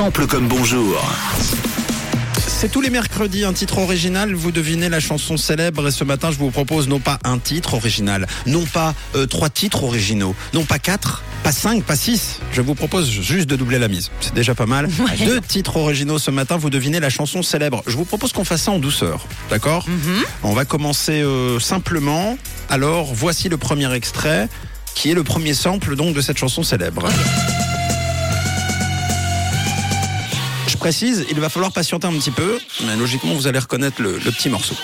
Comme bonjour. C'est tous les mercredis un titre original, vous devinez la chanson célèbre et ce matin je vous propose non pas un titre original, non pas euh, trois titres originaux, non pas quatre, pas cinq, pas six. Je vous propose juste de doubler la mise. C'est déjà pas mal. Deux titres originaux ce matin, vous devinez la chanson célèbre. Je vous propose qu'on fasse ça en douceur, d'accord? On va commencer euh, simplement. Alors voici le premier extrait qui est le premier sample donc de cette chanson célèbre. Précise, il va falloir patienter un petit peu, mais logiquement vous allez reconnaître le, petit morceau.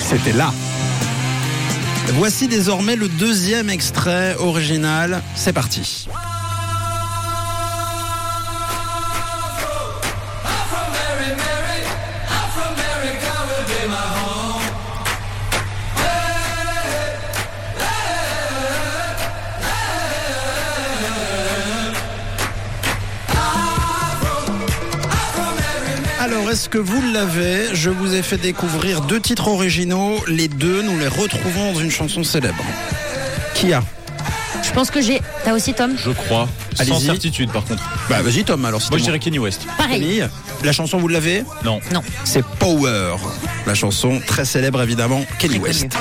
C'était là. Voici désormais le deuxième extrait original. C'est parti. Alors, est-ce que vous l'avez Je vous ai fait découvrir deux titres originaux. Les deux, nous les retrouvons dans une chanson célèbre. Qui a Je pense que j'ai. T'as aussi Tom Je crois. Sans Allez-y. certitude, par contre. Bah, vas-y, Tom, alors. Moi, je dirais Kenny West. Pareil. Camille, La chanson, vous l'avez Non. Non. C'est Power. La chanson très célèbre, évidemment, Kenny Très West.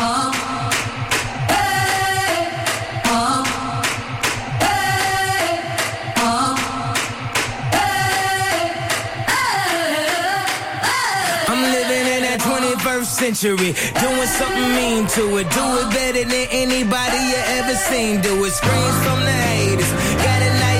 Century, doing something mean to it. Do it better than anybody you ever seen. Do it. Screams from the haters, got a nice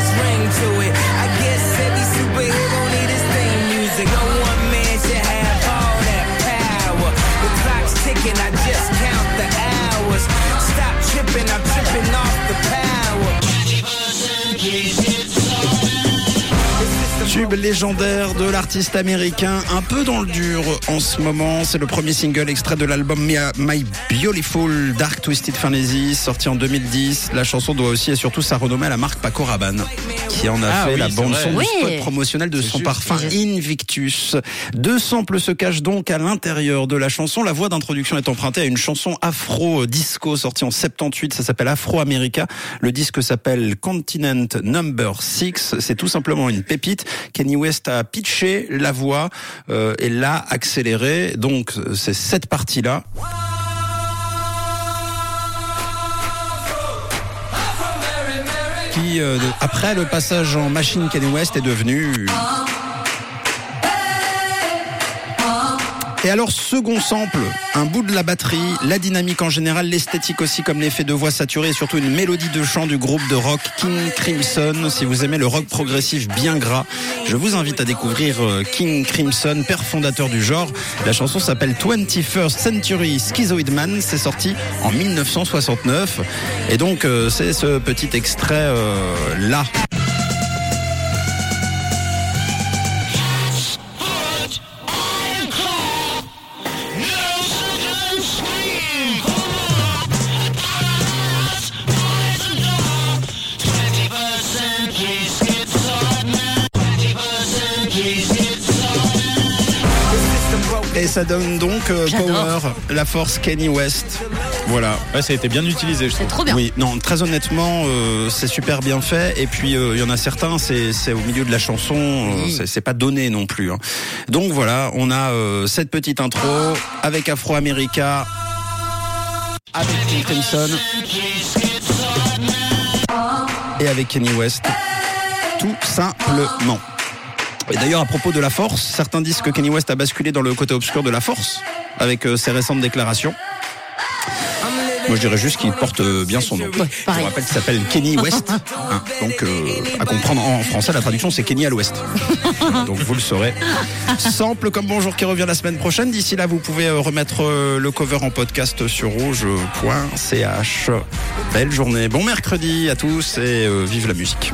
Légendaire de l'artiste américain, un peu dans le dur en ce moment. C'est le premier single extrait de l'album My My Beautiful Dark Twisted Fantasy, sorti en 2010. La chanson doit aussi et surtout sa renommée à la marque Paco Rabanne, qui en a Ah fait oui, la bande vrai. son du spot promotionnel de son juste. parfum Invictus. Deux samples se cachent donc à l'intérieur de la chanson. La voix d'introduction est empruntée à une chanson afro-disco sortie en 78. Ça s'appelle Afro America. Le disque s'appelle Continent Number 6. C'est tout simplement une pépite. Kenny West a pitché la voix euh, et l'a accélérée. Donc c'est cette partie-là. Euh, après le passage en machine Kenny West, est devenu Et alors, second sample, un bout de la batterie, la dynamique en général, l'esthétique aussi comme l'effet de voix saturé et surtout une mélodie de chant du groupe de rock King Crimson. Si vous aimez le rock progressif bien gras, je vous invite à découvrir euh, King Crimson, père fondateur du genre. La chanson s'appelle 21st Century Schizoid Man. C'est sorti en 1969. Et donc, euh, c'est ce petit extrait euh, là. Et ça donne donc euh. Power, la force Kenny West. Voilà. Ouais, ça a été bien utilisé, je C'est trouve. trop bien. Oui, non, très honnêtement, euh, c'est super bien fait. Et puis, euh, il y en a certains, c'est c'est au milieu de la chanson, euh, c'est- c'est pas donné non plus. hein. Donc voilà, on a euh, cette petite intro avec Afro America, avec King Crimson et avec Kenny West. Tout simplement. Et d'ailleurs, à propos de la force, certains disent que Kenny West a basculé dans le côté obscur de la force avec euh, ses récentes déclarations. Moi, je dirais juste qu'il porte euh, bien son nom. je vous rappelle qu'il s'appelle Kenny West. hein. donc, euh, à comprendre en français, la traduction, c'est Kenny à l'ouest. donc, vous le saurez. Sample comme bonjour qui revient la semaine prochaine. D'ici là, vous pouvez remettre le cover en podcast sur rouge.ch. Belle journée. Bon mercredi à tous et euh, vive la musique.